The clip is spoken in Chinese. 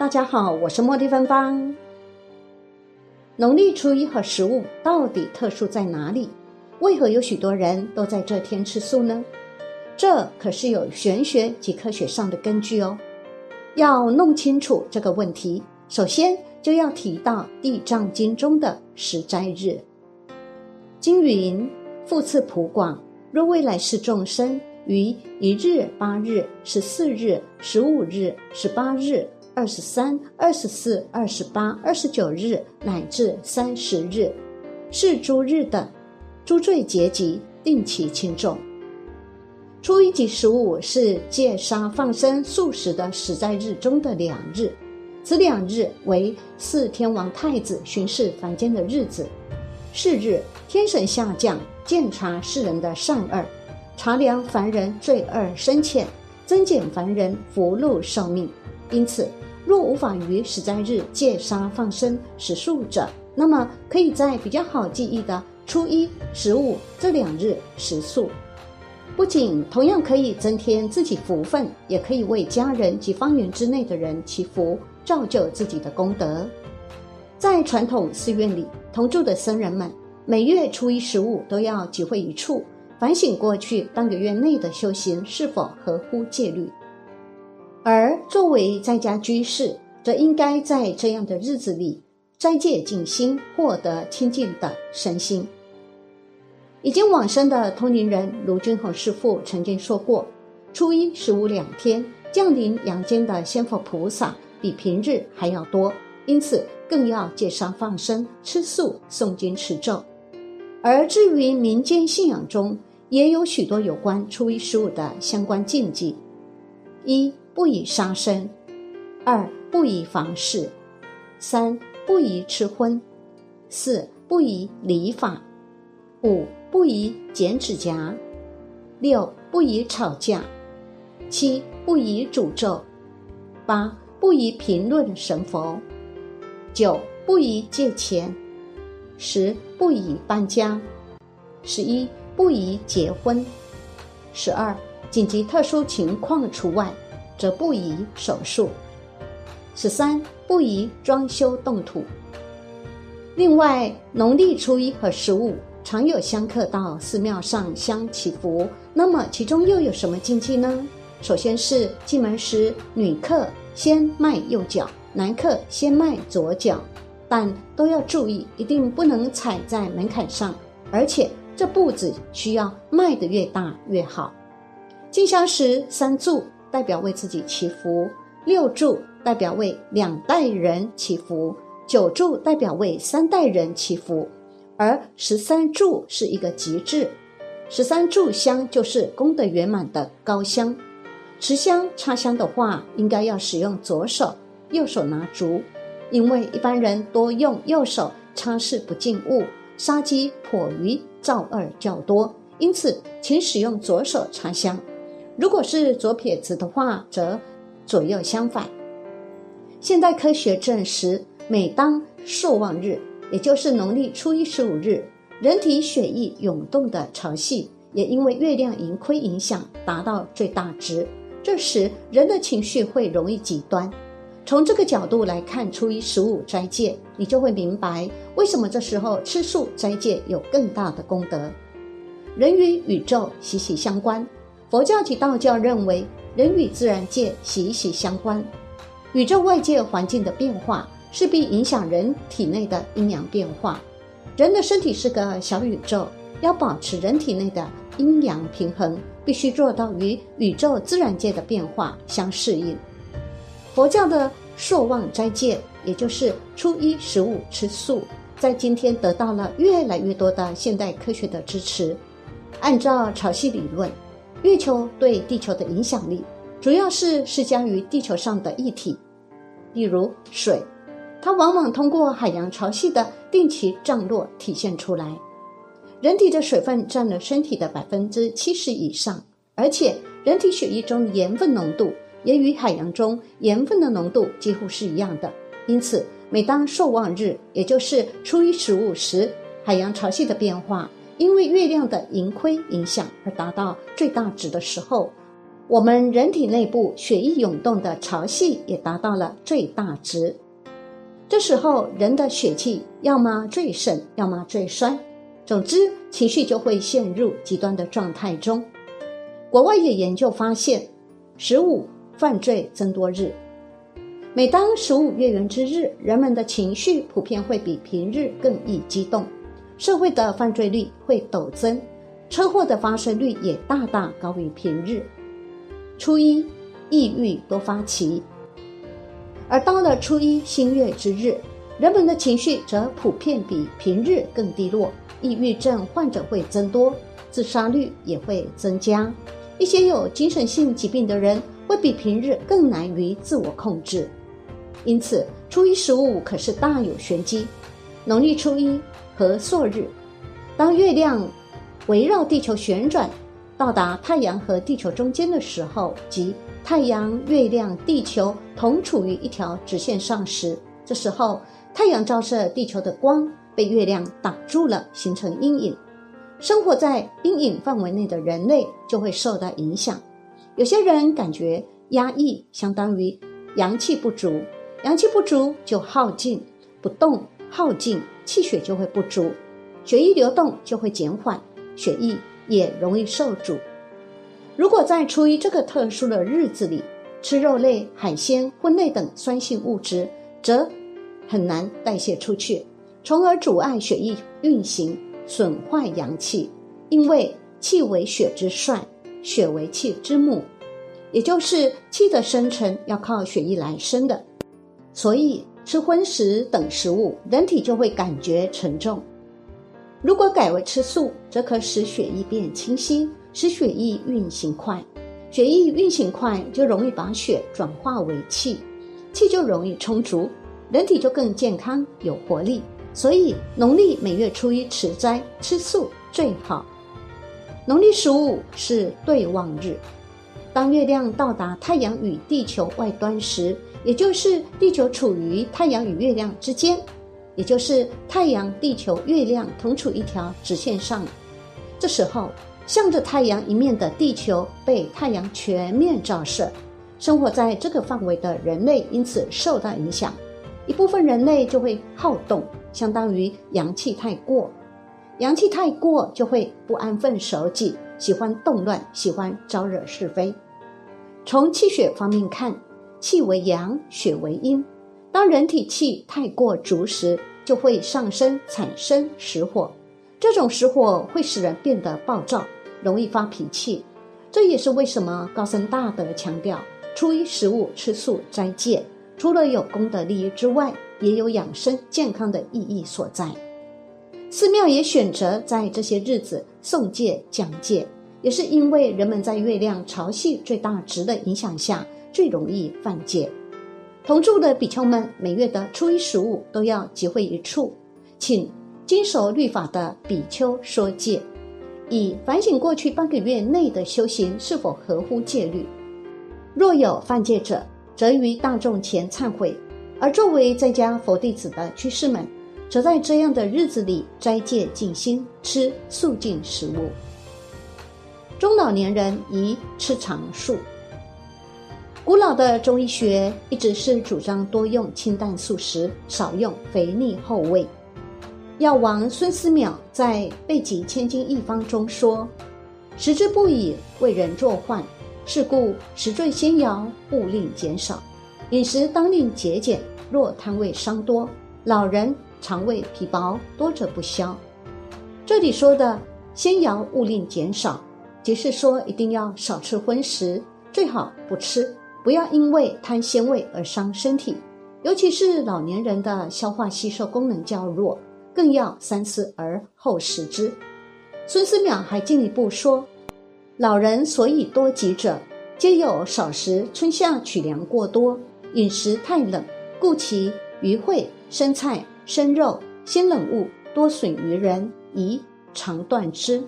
大家好，我是茉莉芬芳。农历初一和十五到底特殊在哪里？为何有许多人都在这天吃素呢？这可是有玄学及科学上的根据哦。要弄清楚这个问题，首先就要提到《地藏经》中的十斋日。经云：“复次普广，若未来世众生于一日、八日、十四日、十五日、十八日。”二十三、二十四、二十八、二十九日乃至三十日，是诸日的诸罪结集，定期轻重。初一及十五是戒杀放生素食的十在日中的两日，此两日为四天王太子巡视凡间的日子。是日，天神下降，鉴察世人的善恶，查量凡人罪恶深浅，增减凡人福禄寿命。因此。若无法于十斋日戒杀放生食素者，那么可以在比较好记忆的初一、十五这两日食素，不仅同样可以增添自己福分，也可以为家人及方圆之内的人祈福，造就自己的功德。在传统寺院里，同住的僧人们每月初一、十五都要集会一处，反省过去半个月内的修行是否合乎戒律。而作为在家居士，则应该在这样的日子里斋戒静心，获得清净的身心。已经往生的通灵人卢君宏师父曾经说过：初一、十五两天降临阳间的仙佛菩萨比平日还要多，因此更要戒杀放生、吃素、诵经持咒。而至于民间信仰中，也有许多有关初一、十五的相关禁忌。一不宜杀生，二不宜房事，三不宜吃荤，四不宜理发，五不宜剪指甲，六不宜吵架，七不宜诅咒，八不宜评论神佛，九不宜借钱，十不宜搬家，十一不宜结婚，十二紧急特殊情况除外。则不宜手术。十三，不宜装修动土。另外，农历初一和十五常有香客到寺庙上香祈福，那么其中又有什么禁忌呢？首先是进门时，女客先迈右脚，男客先迈左脚，但都要注意，一定不能踩在门槛上，而且这步子需要迈得越大越好。进香时三祝。代表为自己祈福，六柱代表为两代人祈福，九柱代表为三代人祈福，而十三柱是一个极致。十三柱香就是功德圆满的高香。持香插香的话，应该要使用左手，右手拿烛，因为一般人多用右手擦拭不净物，杀机颇于燥恶较多，因此请使用左手插香。如果是左撇子的话，则左右相反。现代科学证实，每当朔望日，也就是农历初一十五日，人体血液涌动的潮汐也因为月亮盈亏影响达到最大值。这时人的情绪会容易极端。从这个角度来看，初一十五斋戒，你就会明白为什么这时候吃素斋戒有更大的功德。人与宇宙息息相关。佛教及道教认为，人与自然界息息相关，宇宙外界环境的变化势必影响人体内的阴阳变化。人的身体是个小宇宙，要保持人体内的阴阳平衡，必须做到与宇宙自然界的变化相适应。佛教的朔望斋戒，也就是初一十五吃素，在今天得到了越来越多的现代科学的支持。按照潮汐理论。月球对地球的影响力，主要是施加于地球上的液体，例如水，它往往通过海洋潮汐的定期降落体现出来。人体的水分占了身体的百分之七十以上，而且人体血液中盐分浓度也与海洋中盐分的浓度几乎是一样的。因此，每当朔望日，也就是初一十五时，海洋潮汐的变化。因为月亮的盈亏影响而达到最大值的时候，我们人体内部血液涌动的潮汐也达到了最大值。这时候，人的血气要么最盛，要么最衰，总之情绪就会陷入极端的状态中。国外也研究发现，十五犯罪增多日，每当十五月圆之日，人们的情绪普遍会比平日更易激动，社会的犯罪率会陡增，车祸的发生率也大大高于平日。初一，抑郁多发期。而到了初一新月之日，人们的情绪则普遍比平日更低落，抑郁症患者会增多，自杀率也会增加。一些有精神性疾病的人会比平日更难于自我控制。因此，初一十五可是大有玄机。农历初一和朔日，当月亮围绕地球旋转。到达太阳和地球中间的时候，即太阳、月亮、地球同处于一条直线上时，这时候太阳照射地球的光被月亮挡住了，形成阴影。生活在阴影范围内的人类就会受到影响。有些人感觉压抑，相当于阳气不足，阳气不足就耗尽，不动耗尽，气血就会不足，血液流动就会减缓，血液。也容易受阻。如果在初一这个特殊的日子里吃肉类、海鲜、荤类等酸性物质，则很难代谢出去，从而阻碍血液运行，损坏阳气。因为气为血之帅，血为气之母，也就是气的生成要靠血液来生的。所以吃荤食等食物，人体就会感觉沉重。如果改为吃素，则可使血液变清晰，使血液运行快。血液运行快，就容易把血转化为气，气就容易充足，人体就更健康有活力。所以，农历每月初一持斋吃素最好。农历十五是对望日，当月亮到达太阳与地球外端时，也就是地球处于太阳与月亮之间。也就是太阳、地球、月亮同处一条直线上，这时候向着太阳一面的地球被太阳全面照射，生活在这个范围的人类因此受到影响。一部分人类就会好动，相当于阳气太过，阳气太过就会不安分守己，喜欢动乱，喜欢招惹是非。从气血方面看，气为阳，血为阴。当人体气太过足时，就会上升，产生实火。这种实火会使人变得暴躁，容易发脾气。这也是为什么高僧大德强调初一十五吃素斋戒，除了有功德利益之外，也有养生健康的意义所在。寺庙也选择在这些日子诵戒讲戒，也是因为人们在月亮潮汐最大值的影响下，最容易犯戒。同住的比丘们每月的初一十五都要集会一处，请经守律法的比丘说戒，以反省过去半个月内的修行是否合乎戒律。若有犯戒者，则于大众前忏悔；而作为在家佛弟子的居士们，则在这样的日子里斋戒静心，吃素净食物。中老年人宜吃长素。古老的中医学一直是主张多用清淡素食，少用肥腻厚味。药王孙思邈在《备急千金一方》中说：“食之不以为人作患，是故食罪先肴勿令减少。饮食当令节俭，若贪味伤多，老人肠胃疲薄，多者不消。”这里说的“先肴勿令减少”，即是说一定要少吃荤食，最好不吃。不要因为贪鲜味而伤身体，尤其是老年人的消化吸收功能较弱，更要三思而后食之。孙思邈还进一步说：“老人所以多疾者，皆有少食春夏取粮过多，饮食太冷，故其鱼会、生菜、生肉、鲜冷物多损于人，宜常断之。”